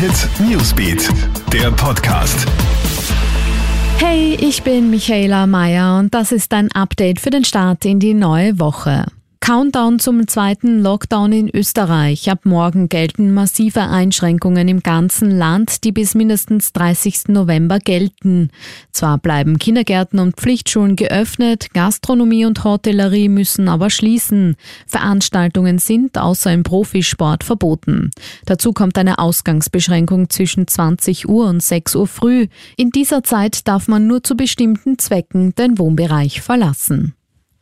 Hit Newsbeat, der Podcast. Hey, ich bin Michaela Mayer und das ist ein Update für den Start in die neue Woche. Countdown zum zweiten Lockdown in Österreich. Ab morgen gelten massive Einschränkungen im ganzen Land, die bis mindestens 30. November gelten. Zwar bleiben Kindergärten und Pflichtschulen geöffnet, Gastronomie und Hotellerie müssen aber schließen. Veranstaltungen sind außer im Profisport verboten. Dazu kommt eine Ausgangsbeschränkung zwischen 20 Uhr und 6 Uhr früh. In dieser Zeit darf man nur zu bestimmten Zwecken den Wohnbereich verlassen.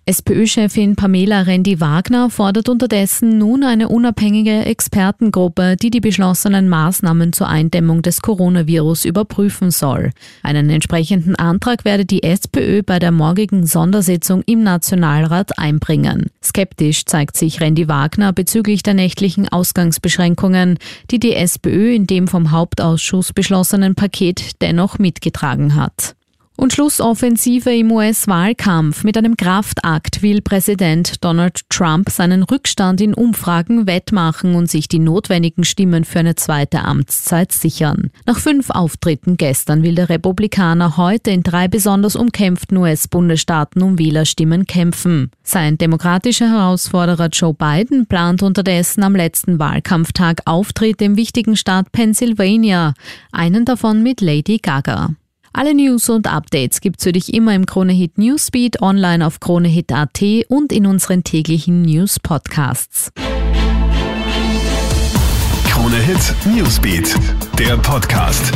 SPÖ-Chefin Pamela Rendi-Wagner fordert unterdessen nun eine unabhängige Expertengruppe, die die beschlossenen Maßnahmen zur Eindämmung des Coronavirus überprüfen soll. Einen entsprechenden Antrag werde die SPÖ bei der morgigen Sondersitzung im Nationalrat einbringen. Skeptisch zeigt sich Rendi-Wagner bezüglich der nächtlichen Ausgangsbeschränkungen, die die SPÖ in dem vom Hauptausschuss beschlossenen Paket dennoch mitgetragen hat. Und Schlussoffensive im US-Wahlkampf. Mit einem Kraftakt will Präsident Donald Trump seinen Rückstand in Umfragen wettmachen und sich die notwendigen Stimmen für eine zweite Amtszeit sichern. Nach fünf Auftritten gestern will der Republikaner heute in drei besonders umkämpften US-Bundesstaaten um Wählerstimmen kämpfen. Sein demokratischer Herausforderer Joe Biden plant unterdessen am letzten Wahlkampftag Auftritt im wichtigen Staat Pennsylvania, einen davon mit Lady Gaga. Alle News und Updates gibt's für dich immer im Kronehit Newsbeat, online auf kronehit.at und in unseren täglichen News Podcasts. Kronehit Newsbeat, der Podcast.